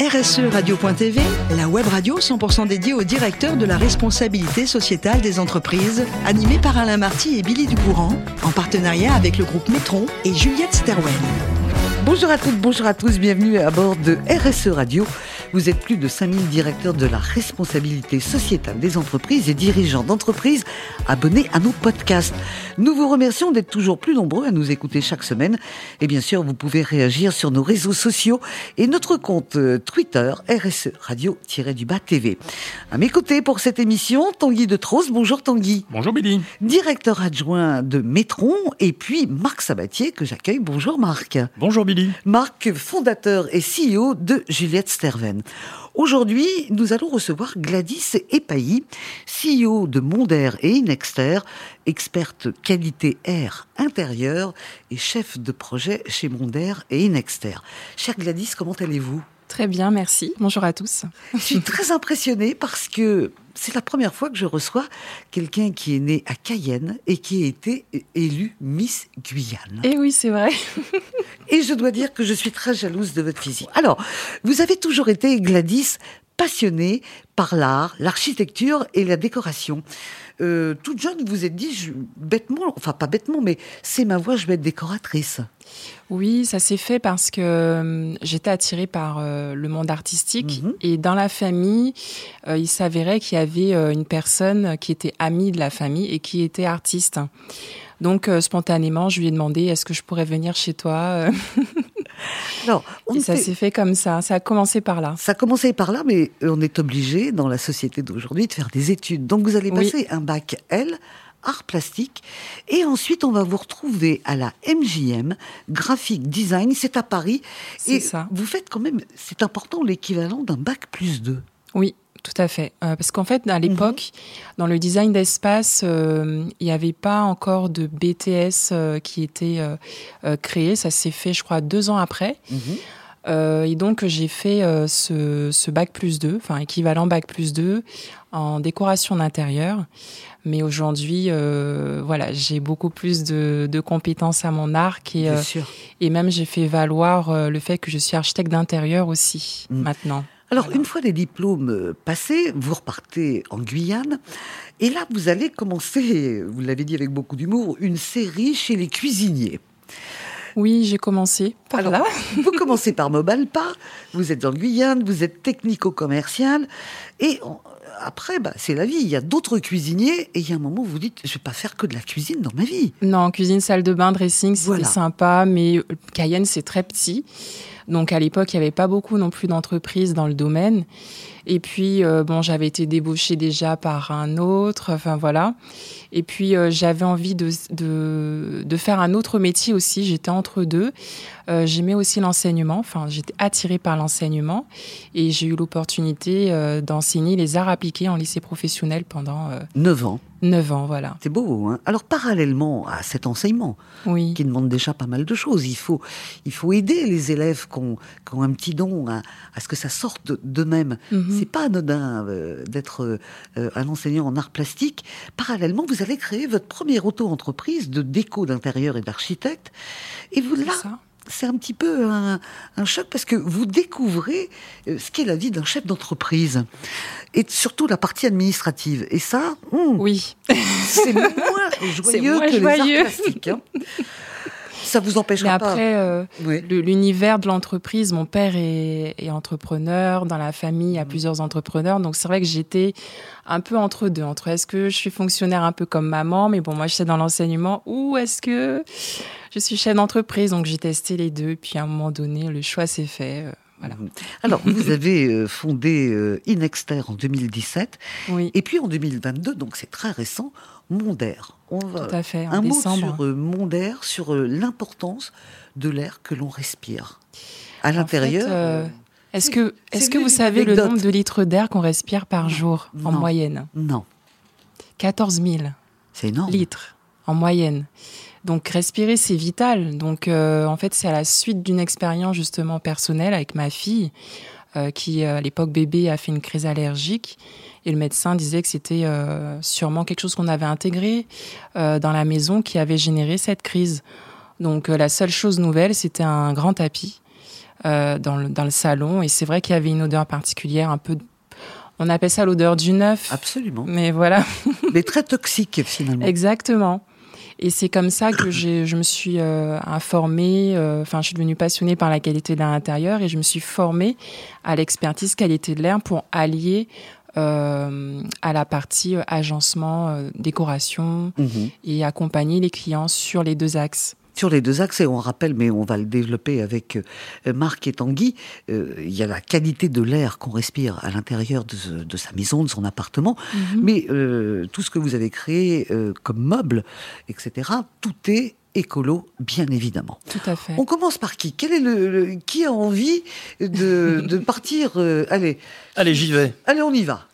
RSE Radio.tv, la web radio 100% dédiée au directeur de la responsabilité sociétale des entreprises, animée par Alain Marty et Billy Ducourant, en partenariat avec le groupe Métron et Juliette Sterwen. Bonjour à toutes, bonjour à tous, bienvenue à bord de RSE Radio. Vous êtes plus de 5000 directeurs de la responsabilité sociétale des entreprises et dirigeants d'entreprises abonnés à nos podcasts. Nous vous remercions d'être toujours plus nombreux à nous écouter chaque semaine. Et bien sûr, vous pouvez réagir sur nos réseaux sociaux et notre compte euh, Twitter RSE Radio-du-Bas TV. À mes côtés pour cette émission, Tanguy de Tros. Bonjour Tanguy. Bonjour Billy. Directeur adjoint de Métron et puis Marc Sabatier que j'accueille. Bonjour Marc. Bonjour Billy. Marc, fondateur et CEO de Juliette Sterven. Aujourd'hui, nous allons recevoir Gladys Epailly, CEO de Mondair et Inexter, experte qualité air intérieur et chef de projet chez Mondair et Inexter. Chère Gladys, comment allez-vous? Très bien, merci. Bonjour à tous. Je suis très impressionnée parce que c'est la première fois que je reçois quelqu'un qui est né à Cayenne et qui a été élu Miss Guyane. Et oui, c'est vrai. et je dois dire que je suis très jalouse de votre physique. Alors, vous avez toujours été, Gladys, passionnée par l'art, l'architecture et la décoration. Euh, toute jeune, vous vous êtes dit, je, bêtement, enfin pas bêtement, mais c'est ma voie, je vais être décoratrice. Oui, ça s'est fait parce que euh, j'étais attirée par euh, le monde artistique Mhm. et dans la famille, euh, il s'avérait qu'il y avait une personne qui était amie de la famille et qui était artiste. Donc spontanément, je lui ai demandé est-ce que je pourrais venir chez toi Non, on Et ça s'est fait comme ça. Ça a commencé par là. Ça a commencé par là, mais on est obligé, dans la société d'aujourd'hui, de faire des études. Donc vous allez Oui. passer un bac L, art plastique, et ensuite on va vous retrouver à la MJM, graphic design, c'est à Paris. C'est Et ça. vous faites quand même, c'est important, l'équivalent d'un bac plus 2. Oui, tout à fait. Euh, parce qu'en fait, à l'époque, dans le design d'espace, euh, il n'y avait pas encore de BTS euh, qui était euh, euh, créé. Ça s'est fait, je crois, deux ans après. Euh, et donc, j'ai fait euh, ce, ce bac plus 2, enfin équivalent bac plus 2, en décoration d'intérieur. Mais aujourd'hui, euh, voilà, j'ai beaucoup plus de, de compétences à mon arc et, euh, et même j'ai fait valoir le fait que je suis architecte d'intérieur aussi Mm. maintenant. Alors, Voilà. une fois les diplômes euh, passés, vous repartez en Guyane. Et là, vous allez commencer, vous l'avez dit avec beaucoup d'humour, une série chez les cuisiniers. Oui, j'ai commencé par Alors, là. Vous commencez par Mobalpa, vous êtes en Guyane, vous êtes technico-commercial, et on- après, bah, c'est la vie. Il y a d'autres cuisiniers, et il y a un moment où vous dites, je vais pas faire que de la cuisine dans ma vie. Non, cuisine, salle de bain, dressing, c'était Voilà. sympa, mais Cayenne, c'est très petit. Donc à l'époque, il n'y avait pas beaucoup non plus d'entreprises dans le domaine. Et puis, euh, bon, j'avais été débauchée déjà par un autre, enfin voilà. Et puis, euh, j'avais envie de, de, de faire un autre métier aussi. J'étais entre deux. Euh, J'aimais aussi l'enseignement, enfin, j'étais attirée par l'enseignement. Et j'ai eu l'opportunité d'enseigner les arts appliqués en lycée professionnel pendant euh, 9 ans, neuf ans, voilà. c'est beau. Hein Alors, parallèlement à cet enseignement, Oui. qui demande déjà pas mal de choses, il faut, il faut aider les élèves qui ont, qui ont un petit don à, à ce que ça sorte de- d'eux-mêmes. Mhm. C'est pas anodin euh, d'être euh, un enseignant en art plastique. Parallèlement, vous allez créer votre première auto-entreprise de déco d'intérieur et d'architecte. Et vous là, ça. C'est un petit peu un, un choc parce que vous découvrez euh, ce qu'est la vie d'un chef d'entreprise et surtout la partie administrative. Et ça, hum, Oui. c'est moins joyeux moins que les joyeux. arts plastiques. hein. Ça vous Mais empêchera pas. après, euh, Oui. l'univers de l'entreprise, mon père est, est entrepreneur, dans la famille, il y a plusieurs entrepreneurs, donc c'est vrai que j'étais un peu entre deux, entre est-ce que je suis fonctionnaire un peu comme maman, mais bon, moi je suis dans l'enseignement, ou est-ce que je suis chef d'entreprise, donc j'ai testé les deux, puis à un moment donné, le choix s'est fait. euh, voilà. Alors, vous avez euh, fondé euh, Inexter en 2017 Oui, et puis en 2022, donc c'est très récent, Mondair. On va, tout à fait, en un mot décembre. sur euh, Mondair, sur euh, l'importance de l'air que l'on respire. À l'intérieur, euh, Est-ce que, est-ce que vous savez le nombre de litres d'air qu'on respire par jour en Non. moyenne? Non, 14 000. c'est énorme. litres en moyenne. Donc respirer, c'est vital. Donc euh, en fait, c'est à la suite d'une expérience justement personnelle avec ma fille qui, euh, à l'époque bébé, a fait une crise allergique. Et le médecin disait que c'était euh, sûrement quelque chose qu'on avait intégré euh, dans la maison qui avait généré cette crise. Donc euh, la seule chose nouvelle, c'était un grand tapis dans, le, dans le salon. Et c'est vrai qu'il y avait une odeur particulière, un peu on appelle ça l'odeur du neuf. Absolument. Mais voilà. Mais très toxique finalement. Exactement. Et c'est comme ça que je me suis euh, informée, euh, enfin je suis devenue passionnée par la qualité de l'air intérieur et je me suis formée à l'expertise qualité de l'air pour allier euh, à la partie agencement, décoration mhm. et accompagner les clients sur les deux axes sur les deux axes, et on rappelle, mais on va le développer avec euh, Marc et Tanguy, euh, il y a la qualité de l'air qu'on respire à l'intérieur de, sa maison, de son appartement, mhm. mais euh, tout ce que vous avez créé comme meubles, etc., tout est écolo, bien évidemment. Tout à fait. On commence par qui? Quel est le, qui a envie de, partir Allez. Allez, j'y vais. Allez, on y va.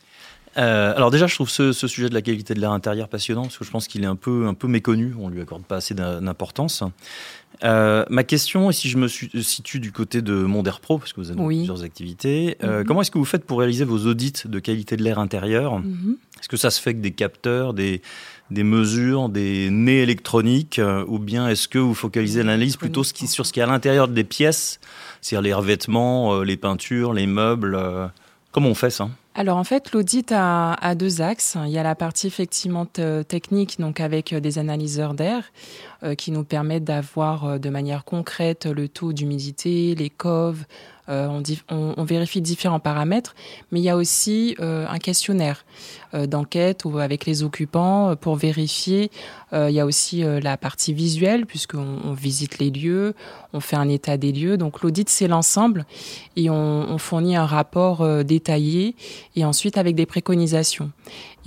Euh, alors déjà, je trouve ce, sujet de la qualité de l'air intérieur passionnant parce que je pense qu'il est un peu, un peu méconnu. On lui accorde pas assez d'importance. Euh, ma question, et si je me situe du côté de Mondair Pro, parce que vous avez plusieurs activités, euh, mhm. comment est-ce que vous faites pour réaliser vos audits de qualité de l'air intérieur? Mhm. Est-ce que ça se fait avec des capteurs, des, des mesures, des nez électroniques, ou bien est-ce que vous focalisez l'analyse plutôt sur ce qui est à l'intérieur des pièces, c'est-à-dire les revêtements, les peintures, les meubles Comment on fait ça? Alors en fait, l'audit a, deux axes. Il y a la partie effectivement technique, donc avec euh, des analyseurs d'air, euh, qui nous permettent d'avoir euh, de manière concrète le taux d'humidité, les coves, euh, on, vérifie différents paramètres, mais il y a aussi euh, un questionnaire euh, d'enquête avec les occupants pour vérifier. il y a aussi la partie visuelle, puisqu'on on visite les lieux, on fait un état des lieux. Donc l'audit, c'est l'ensemble et on, fournit un rapport détaillé et ensuite avec des préconisations.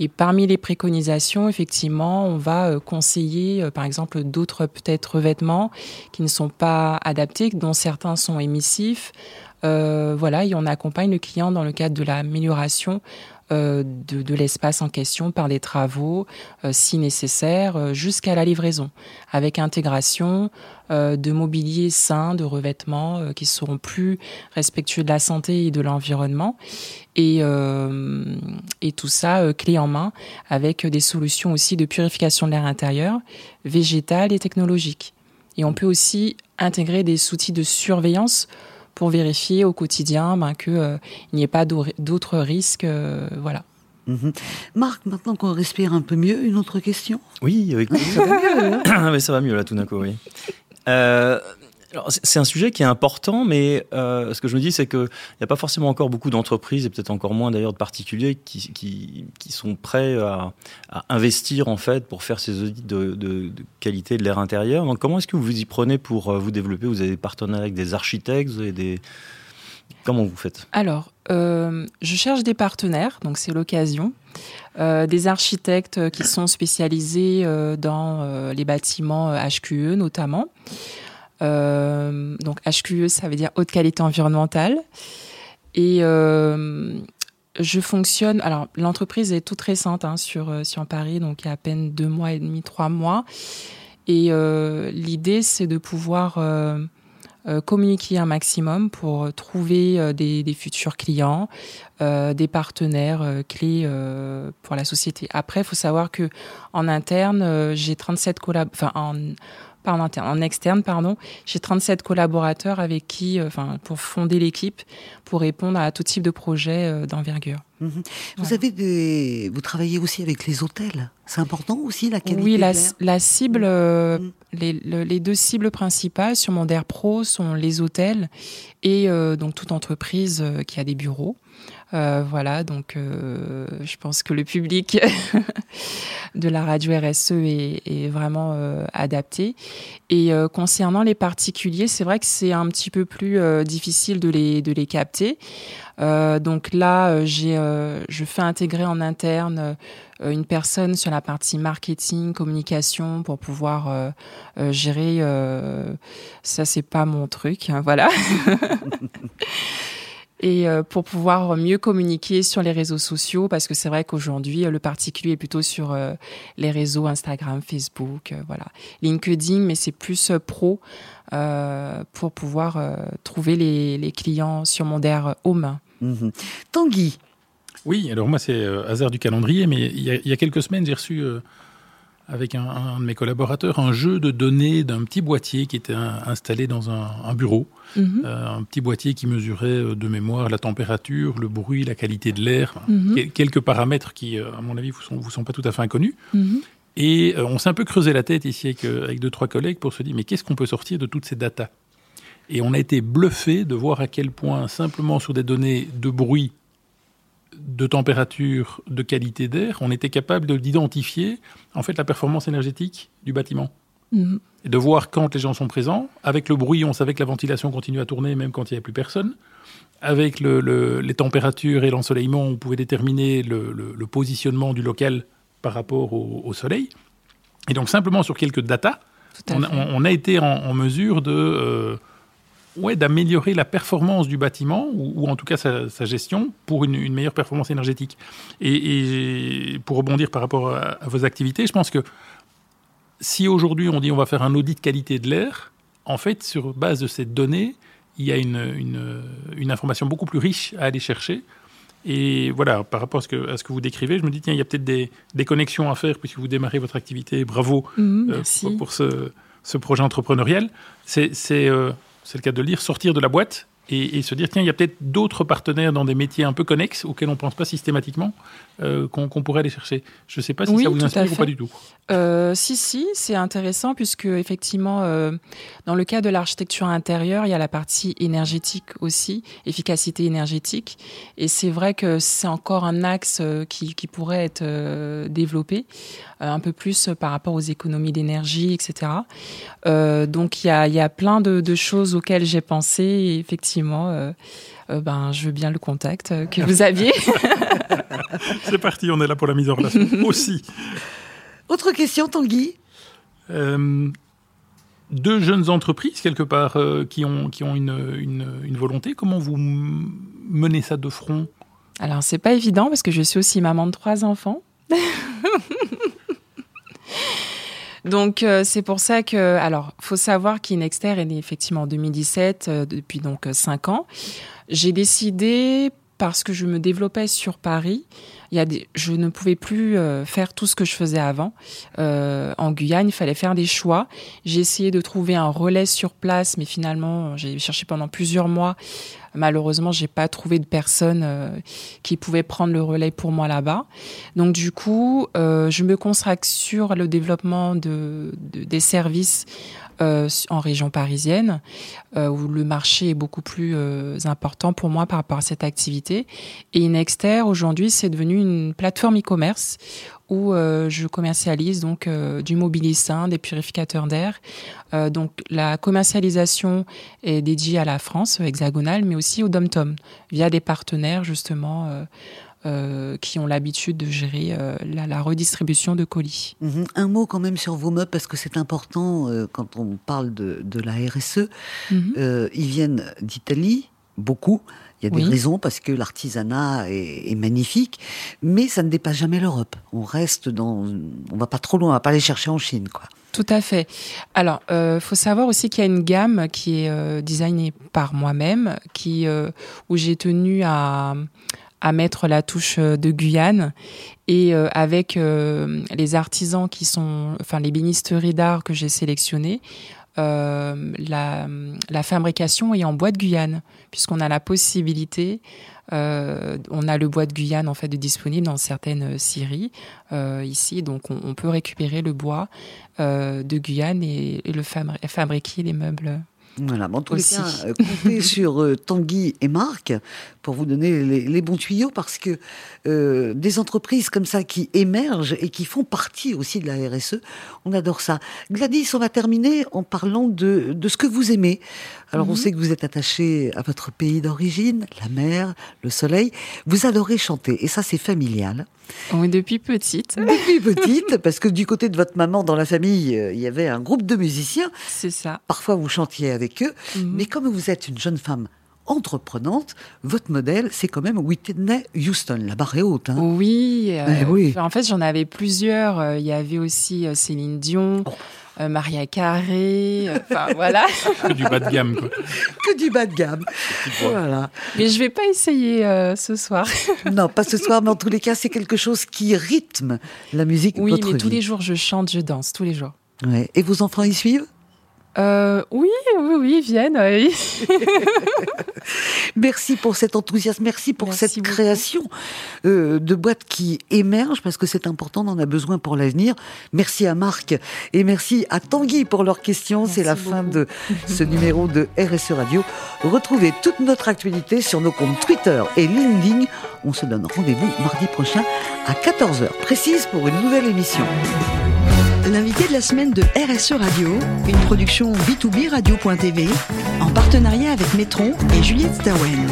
Et parmi les préconisations, effectivement, on va conseiller, par exemple, d'autres peut-être revêtements qui ne sont pas adaptés, dont certains sont émissifs, euh, voilà, et on accompagne le client dans le cadre de l'amélioration euh, de, l'espace en question par des travaux, euh, si nécessaire, jusqu'à la livraison, avec intégration de mobilier sain, de revêtements qui seront plus respectueux de la santé et de l'environnement, et, et tout ça clé en main, avec des solutions aussi de purification de l'air intérieur, végétale et technologique. Et on peut aussi intégrer des outils de surveillance pour vérifier au quotidien ben, qu'il euh, n'y ait pas d'autres risques. Euh, voilà. Mhm. Marc, maintenant qu'on respire un peu mieux, une autre question? Oui, avec ça va mieux. Hein ça va mieux là tout d'un coup, oui. Euh, c'est un sujet qui est important, mais euh, ce que je me dis, c'est qu'il n'y a pas forcément encore beaucoup d'entreprises, et peut-être encore moins d'ailleurs de particuliers, qui, qui, sont prêts à, investir en fait pour faire ces audits de, qualité de l'air intérieur. Donc comment est-ce que vous vous y prenez pour euh, vous développer? Vous avez des partenaires avec des architectes, avez des... Comment vous faites? Alors, euh, je cherche des partenaires, donc c'est l'occasion. des architectes qui sont spécialisés dans les bâtiments HQE notamment. Euh, donc HQE, ça veut dire haute qualité environnementale. Et euh, je fonctionne. Alors, l'entreprise est toute récente hein, sur, euh, sur Paris, donc il y a à peine deux mois et demi, trois mois. Et l'idée, c'est de pouvoir communiquer un maximum pour trouver des, futurs clients, des partenaires clés pour la société. Après, il faut savoir que en interne, j'ai 37 collab... enfin en en interne, en externe, pardon. J'ai 37 collaborateurs avec qui, euh, enfin, pour fonder l'équipe, pour répondre à tout type de projet euh, d'envergure. Mhm. Vous avez des, vous travaillez aussi avec les hôtels. C'est important aussi la qualité. Oui, la, la cible, euh, mhm. les, les, deux cibles principales sur Mondaire Pro sont les hôtels et donc toute entreprise qui a des bureaux. Euh, voilà, donc euh, je pense que le public de la radio RSE est, vraiment euh, adapté. Et concernant les particuliers, c'est vrai que c'est un petit peu plus difficile de les, de les capter. donc là, j'ai, je fais intégrer en interne une personne sur la partie marketing, communication pour pouvoir gérer. ça, c'est pas mon truc, hein, voilà. et euh, pour pouvoir mieux communiquer sur les réseaux sociaux parce que c'est vrai qu'aujourd'hui le particulier est plutôt sur euh, les réseaux Instagram, Facebook, euh, voilà, LinkedIn, mais c'est plus pro pour pouvoir trouver les, clients sur mon DER Home. Mmh. Tanguy. Oui, alors moi c'est hasard du calendrier, mais il y, a, quelques semaines j'ai reçu avec un, de mes collaborateurs un jeu de données d'un petit boîtier qui était installé dans un, bureau. Mhm. Euh, un petit boîtier qui mesurait euh, de mémoire la température, le bruit, la qualité de l'air, mhm. quelques paramètres qui, à mon avis, vous sont, vous sont pas tout à fait inconnus. Mhm. Et on s'est un peu creusé la tête ici avec, avec deux, trois collègues pour se dire, mais qu'est-ce qu'on peut sortir de toutes ces datas? Et on a été bluffé de voir à quel point, simplement sur des données de bruit de température, de qualité d'air, on était capable d'identifier en fait la performance énergétique du bâtiment. Mhm. Et de voir quand les gens sont présents. Avec le bruit, on savait que la ventilation continue à tourner même quand il n'y avait plus personne. Avec les températures et l'ensoleillement, on pouvait déterminer le, positionnement du local par rapport au, soleil. Et donc simplement sur quelques datas, on, a été en, mesure de... Euh, ouais, d'améliorer la performance du bâtiment, ou, en tout cas sa, gestion, pour une, meilleure performance énergétique. Et, pour rebondir par rapport à, vos activités, je pense que si aujourd'hui on dit on va faire un audit qualité de l'air, en fait, sur base de cette donnée, il y a une, une, information beaucoup plus riche à aller chercher. Et voilà, par rapport à ce que, à ce que vous décrivez, je me dis, tiens, il y a peut-être des, des, connexions à faire puisque vous démarrez votre activité. Bravo mmh, euh, pour, ce, ce, projet entrepreneurial. C'est euh, c'est le cas de le dire, sortir de la boîte et, se dire tiens, il y a peut-être d'autres partenaires dans des métiers un peu connexes auxquels on ne pense pas systématiquement euh, qu'on pourrait aller chercher. Je ne sais pas si ça vous inspire ou pas du tout. Euh, si, si, c'est intéressant puisque effectivement, euh, dans le cas de l'architecture intérieure, il y a la partie énergétique aussi, efficacité énergétique, et c'est vrai que c'est encore un axe qui, qui pourrait être développé un peu plus par rapport aux économies d'énergie, etc. donc il y a, y a, plein de, de choses auxquelles j'ai pensé, et effectivement. Euh, ben, je veux bien le contact euh, que vous aviez. C'est parti, on est là pour la mise en relation aussi. Autre question, Tanguy euh, Deux jeunes entreprises, quelque part, qui ont, qui ont une, une, volonté. Comment vous menez ça de front? Alors, c'est pas évident parce que je suis aussi maman de trois enfants. Donc c'est pour ça que, alors, faut savoir qu'Inexter est né effectivement en 2017, depuis donc cinq ans. J'ai décidé, parce que je me développais sur Paris, il y a des, je ne pouvais plus euh, faire tout ce que je faisais avant. Euh, en Guyane, il fallait faire des choix. J'ai essayé de trouver un relais sur place, mais finalement, j'ai cherché pendant plusieurs mois. Malheureusement, j'ai pas trouvé de personne euh, qui pouvait prendre le relais pour moi là-bas. Donc du coup, je me consacre sur le développement de, de des services euh, en région parisienne, euh, où le marché est beaucoup plus euh, important pour moi par rapport à cette activité. Et Inexter, aujourd'hui, c'est devenu une plateforme e-commerce où je commercialise donc du mobilissin, des purificateurs d'air. donc la commercialisation est dédiée à la France hexagonale, mais aussi au dom-tom, via des partenaires justement euh, qui ont l'habitude de gérer euh, la, redistribution de colis. Mhm. Un mot quand même sur vos meubles, parce que c'est important euh, quand on parle de, la RSE. Mhm. ils viennent d'Italie, beaucoup. Il y a des raisons parce que l'artisanat est, magnifique, mais ça ne dépasse jamais l'Europe. On reste dans, on va pas trop loin, on va pas aller chercher en Chine, quoi. Tout à fait. Alors, il faut savoir aussi qu'il y a une gamme qui est designée par moi-même, qui où j'ai tenu à à mettre la touche euh, de Guyane et euh, avec euh, les artisans qui sont, enfin les bénisteries d'art que j'ai sélectionnées, la, la, fabrication est en bois de Guyane, puisqu'on a la possibilité, on a le bois de Guyane en fait disponible dans certaines scieries ici, donc on, peut récupérer le bois de Guyane et, et le fabriquer les meubles voilà, bon, en tous les cas, euh, comptez sur euh, Tanguy et Marc pour vous donner les, bons tuyaux parce que euh, des entreprises comme ça qui émergent et qui font partie aussi de la RSE, on adore ça. Gladys, on va terminer en parlant de, de ce que vous aimez. Alors, on mhm. sait que vous êtes attaché à votre pays d'origine, la mer, le soleil. Vous adorez chanter et ça, c'est familial. Oui, depuis petite. Depuis petite, parce que du côté de votre maman, dans la famille, il y avait un groupe de musiciens. C'est ça. Parfois, vous chantiez avec eux. Mhm. Mais comme vous êtes une jeune femme entreprenante, votre modèle, c'est quand même Whitney Houston. La barre est haute. Hein. Oui, euh, eh oui. En fait, j'en avais plusieurs. Euh, il y avait aussi Céline Dion. Oh. Maria Carré, enfin voilà. que du bas de gamme, quoi. Que du bas de gamme. Voilà. Mais je vais pas essayer ce soir. non, pas ce soir, mais en tous les cas, c'est quelque chose qui rythme la musique. Oui, votre mais vie. tous les jours, je chante, je danse, tous les jours. Ouais. Et vos enfants y suivent? Euh, oui, oui, oui. Oui. merci pour cet enthousiasme, merci pour merci cette beaucoup. création euh, de boîtes qui émergent parce que c'est important, on en a besoin pour l'avenir. Merci à Marc et merci à Tanguy pour leurs questions. C'est la beaucoup. fin de ce numéro de RSE Radio. Retrouvez toute notre actualité sur nos comptes Twitter et LinkedIn. On se donne rendez-vous mardi prochain à 14h précise pour une nouvelle émission. L'invité de la semaine de RSE Radio, une production B2B Radio.tv, en partenariat avec Metron et Juliette Stawen.